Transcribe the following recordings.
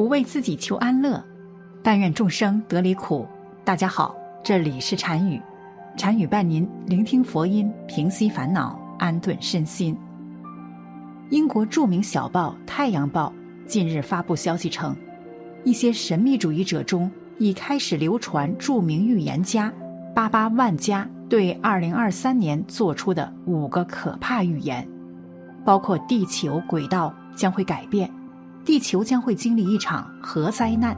不为自己求安乐，但愿众生得离苦。大家好，这里是禅语，禅语伴您聆听佛音，平息烦恼，安顿身心。英国著名小报《太阳报》近日发布消息称，一些神秘主义者中已开始流传著名预言家巴巴万家对2023年做出的五个可怕预言，包括地球轨道将会改变。地球将会经历一场核灾难，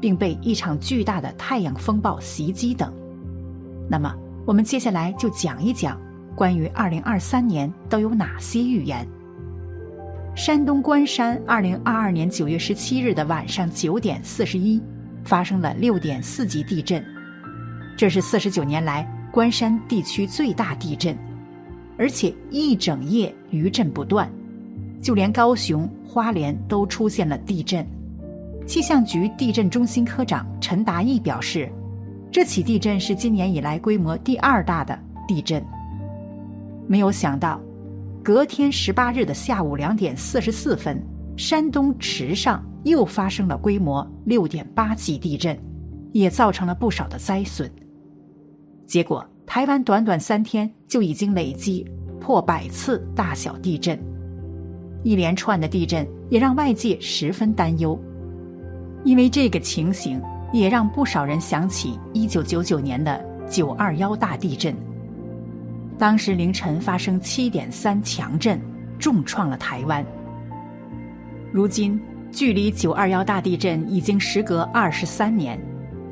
并被一场巨大的太阳风暴袭击等。那么，我们接下来就讲一讲关于2023年都有哪些预言。山东关山2022年9月17日的晚上9点41发生了6.4级地震，这是49年来关山地区最大地震，而且一整夜余震不断。就连高雄、花莲都出现了地震。气象局地震中心科长陈达义表示，这起地震是今年以来规模第二大的地震。没有想到，隔天十八日的下午两点四十四分，山东池上又发生了规模六点八级地震，也造成了不少的灾损。结果，台湾短短三天就已经累积破百次大小地震。一连串的地震也让外界十分担忧，因为这个情形也让不少人想起一九九九年的九二幺大地震。当时凌晨发生七点三强震，重创了台湾。如今距离九二幺大地震已经时隔二十三年，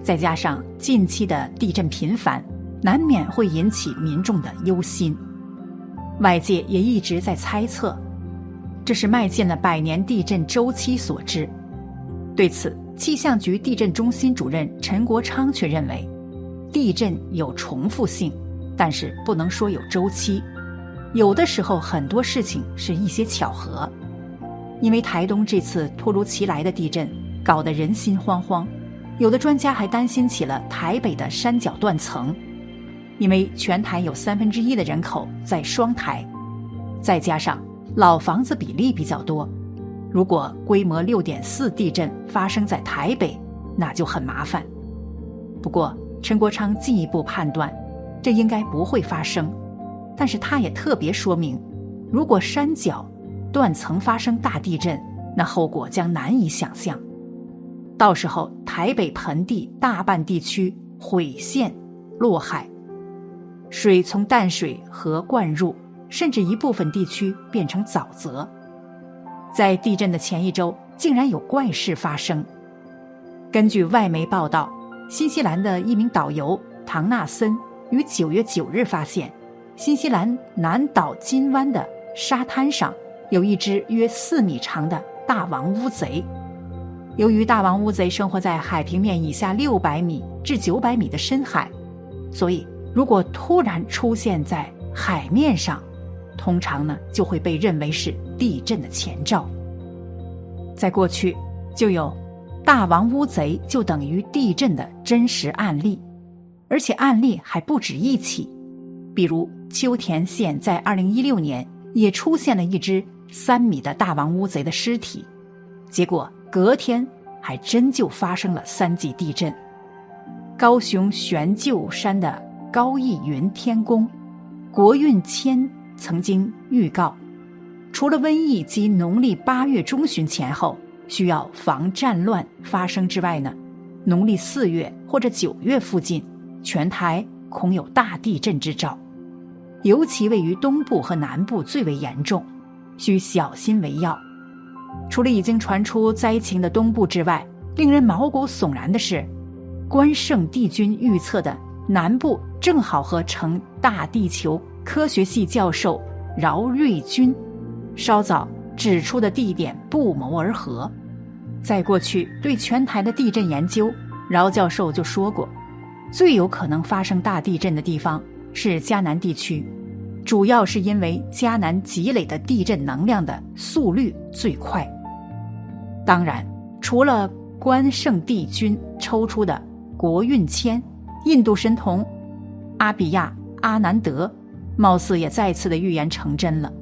再加上近期的地震频繁，难免会引起民众的忧心。外界也一直在猜测。这是迈进了百年地震周期所致。对此，气象局地震中心主任陈国昌却认为，地震有重复性，但是不能说有周期。有的时候很多事情是一些巧合。因为台东这次突如其来的地震搞得人心惶惶，有的专家还担心起了台北的山脚断层，因为全台有三分之一的人口在双台，再加上。老房子比例比较多，如果规模六点四地震发生在台北，那就很麻烦。不过陈国昌进一步判断，这应该不会发生。但是他也特别说明，如果山脚断层发生大地震，那后果将难以想象。到时候台北盆地大半地区毁陷落海，水从淡水河灌入。甚至一部分地区变成沼泽。在地震的前一周，竟然有怪事发生。根据外媒报道，新西兰的一名导游唐纳森于九月九日发现，新西兰南岛金湾的沙滩上有一只约四米长的大王乌贼。由于大王乌贼生活在海平面以下六百米至九百米的深海，所以如果突然出现在海面上，通常呢，就会被认为是地震的前兆。在过去，就有大王乌贼就等于地震的真实案例，而且案例还不止一起。比如秋田县在二零一六年也出现了一只三米的大王乌贼的尸体，结果隔天还真就发生了三级地震。高雄玄鹫山的高义云天宫，国运千。曾经预告，除了瘟疫及农历八月中旬前后需要防战乱发生之外呢，农历四月或者九月附近，全台恐有大地震之兆，尤其位于东部和南部最为严重，需小心为要。除了已经传出灾情的东部之外，令人毛骨悚然的是，关圣帝君预测的南部正好和成大地球。科学系教授饶瑞军稍早指出的地点不谋而合。在过去对全台的地震研究，饶教授就说过，最有可能发生大地震的地方是迦南地区，主要是因为迦南积累的地震能量的速率最快。当然，除了关圣帝君抽出的国运签，印度神童阿比亚阿南德。貌似也再次的预言成真了。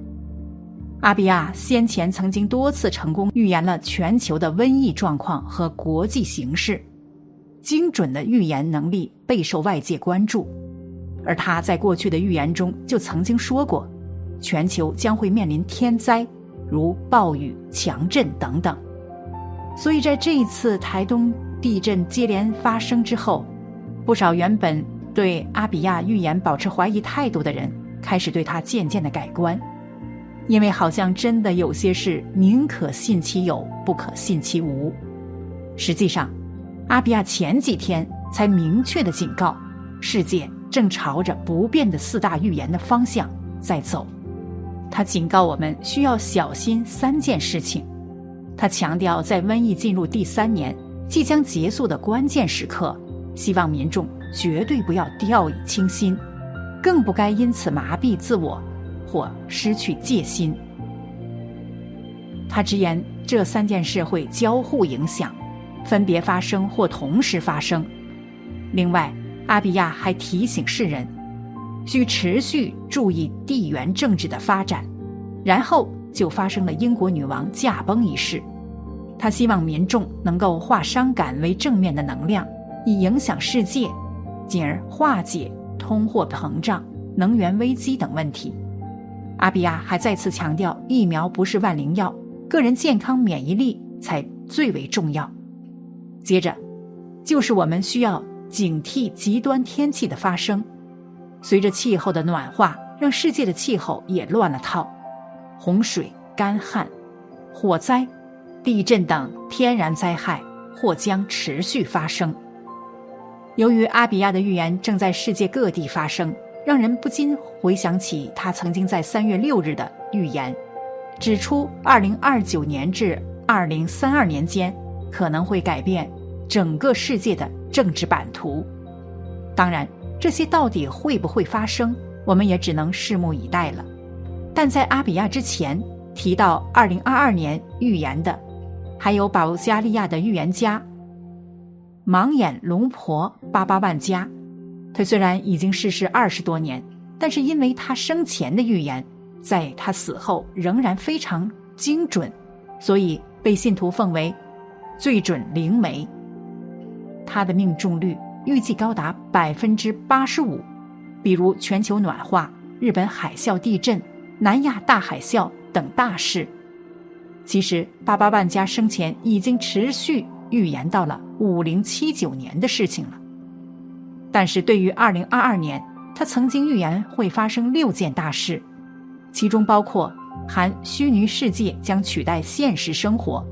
阿比亚先前曾经多次成功预言了全球的瘟疫状况和国际形势，精准的预言能力备受外界关注。而他在过去的预言中就曾经说过，全球将会面临天灾，如暴雨、强震等等。所以在这一次台东地震接连发生之后，不少原本对阿比亚预言保持怀疑态度的人，开始对他渐渐的改观。因为好像真的有些事宁可信其有，不可信其无。实际上，阿比亚前几天才明确的警告，世界正朝着不变的四大预言的方向在走。他警告我们需要小心三件事情。他强调，在瘟疫进入第三年、即将结束的关键时刻，希望民众绝对不要掉以轻心，更不该因此麻痹自我。或失去戒心。他直言，这三件事会交互影响，分别发生或同时发生。另外，阿比亚还提醒世人，需持续注意地缘政治的发展。然后就发生了英国女王驾崩一事。他希望民众能够化伤感为正面的能量，以影响世界，进而化解通货膨胀、能源危机等问题。阿比亚还再次强调，疫苗不是万灵药，个人健康免疫力才最为重要。接着，就是我们需要警惕极端天气的发生。随着气候的暖化，让世界的气候也乱了套，洪水、干旱、火灾、地震等天然灾害或将持续发生。由于阿比亚的预言正在世界各地发生。让人不禁回想起他曾经在三月六日的预言，指出二零二九年至二零三二年间可能会改变整个世界的政治版图。当然，这些到底会不会发生，我们也只能拭目以待了。但在阿比亚之前提到二零二二年预言的，还有保加利亚的预言家盲眼龙婆巴巴万加。他虽然已经逝世二十多年，但是因为他生前的预言，在他死后仍然非常精准，所以被信徒奉为最准灵媒。他的命中率预计高达百分之八十五，比如全球暖化、日本海啸、地震、南亚大海啸等大事。其实，巴巴万家生前已经持续预言到了五零七九年的事情了。但是对于二零二二年，他曾经预言会发生六件大事，其中包括含虚拟世界将取代现实生活，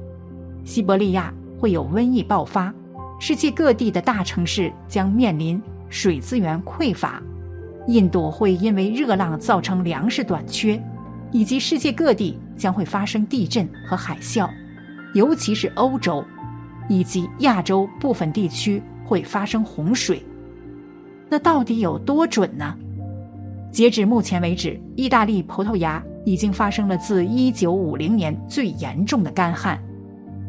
西伯利亚会有瘟疫爆发，世界各地的大城市将面临水资源匮乏，印度会因为热浪造成粮食短缺，以及世界各地将会发生地震和海啸，尤其是欧洲以及亚洲部分地区会发生洪水。那到底有多准呢？截止目前为止，意大利、葡萄牙已经发生了自1950年最严重的干旱，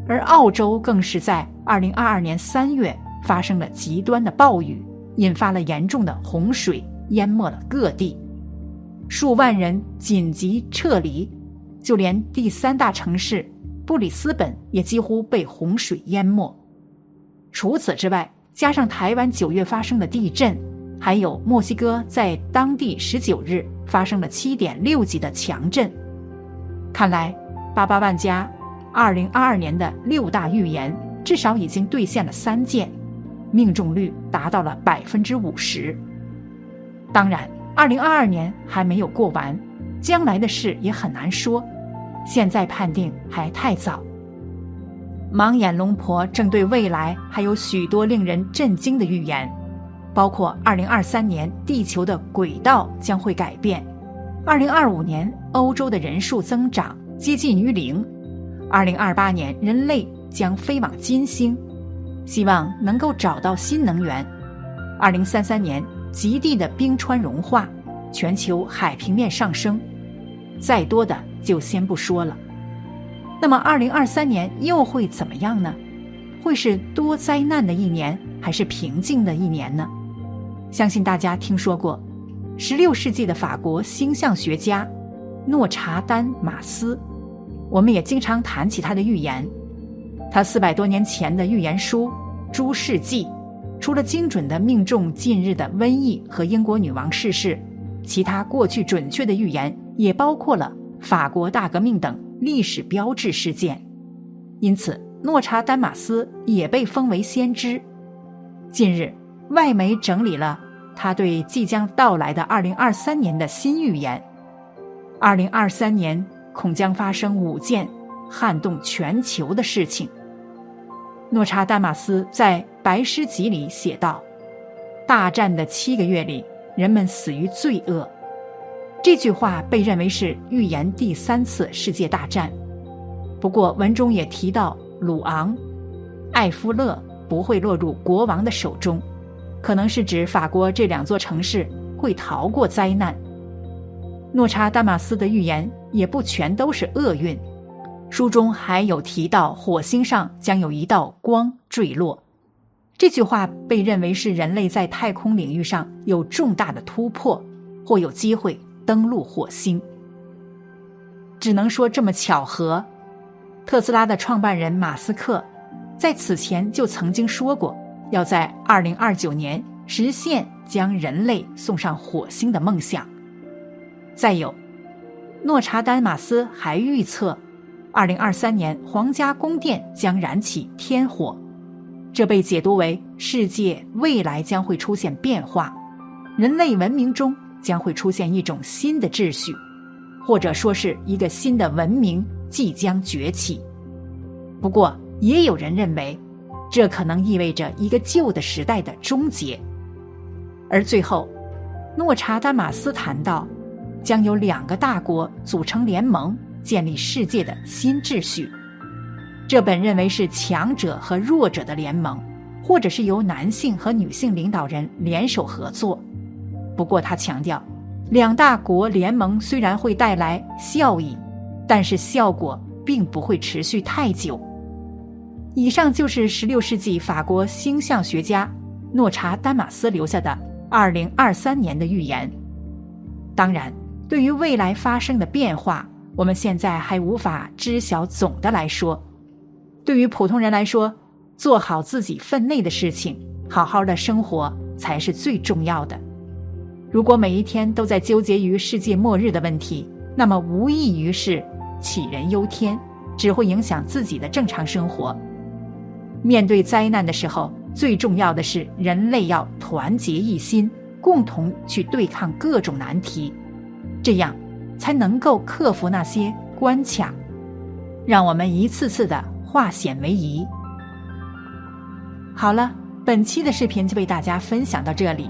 而澳洲更是在2022年3月发生了极端的暴雨，引发了严重的洪水，淹没了各地，数万人紧急撤离，就连第三大城市布里斯本也几乎被洪水淹没。除此之外，加上台湾九月发生的地震。还有墨西哥在当地十九日发生了七点六级的强震，看来八八万家二零二二年的六大预言至少已经兑现了三件，命中率达到了百分之五十。当然，二零二二年还没有过完，将来的事也很难说，现在判定还太早。盲眼龙婆正对未来还有许多令人震惊的预言。包括二零二三年地球的轨道将会改变，二零二五年欧洲的人数增长接近于零，二零二八年人类将飞往金星，希望能够找到新能源，二零三三年极地的冰川融化，全球海平面上升，再多的就先不说了。那么二零二三年又会怎么样呢？会是多灾难的一年，还是平静的一年呢？相信大家听说过，十六世纪的法国星象学家诺查丹马斯。我们也经常谈起他的预言。他四百多年前的预言书《诸世纪》，除了精准的命中近日的瘟疫和英国女王逝世，其他过去准确的预言也包括了法国大革命等历史标志事件。因此，诺查丹马斯也被封为先知。近日，外媒整理了他对即将到来的二零二三年的新预言：二零二三年恐将发生五件撼动全球的事情。诺查丹马斯在《白诗集》里写道：“大战的七个月里，人们死于罪恶。”这句话被认为是预言第三次世界大战。不过，文中也提到鲁昂、艾夫勒不会落入国王的手中，可能是指法国这两座城市会逃过灾难。诺查丹马斯的预言也不全都是厄运，书中还有提到火星上将有一道光坠落，这句话被认为是人类在太空领域上有重大的突破，或有机会登陆火星。只能说这么巧合。特斯拉的创办人马斯克，在此前就曾经说过，要在二零二九年实现将人类送上火星的梦想。再有，诺查丹马斯还预测，二零二三年皇家宫殿将燃起天火，这被解读为世界未来将会出现变化，人类文明中将会出现一种新的秩序，或者说是一个新的文明。即将崛起，不过也有人认为，这可能意味着一个旧的时代的终结。而最后，诺查丹马斯谈到，将有两个大国组成联盟，建立世界的新秩序。这本认为是强者和弱者的联盟，或者是由男性和女性领导人联手合作。不过他强调，两大国联盟虽然会带来效益。但是效果并不会持续太久。以上就是16世纪法国星象学家诺查丹马斯留下的2023年的预言。当然，对于未来发生的变化，我们现在还无法知晓总的来说。对于普通人来说，做好自己分内的事情，好好的生活才是最重要的。如果每一天都在纠结于世界末日的问题，那么无异于是。杞人忧天，只会影响自己的正常生活。面对灾难的时候，最重要的是人类要团结一心，共同去对抗各种难题，这样才能够克服那些关卡，让我们一次次的化险为夷。好了，本期的视频就为大家分享到这里，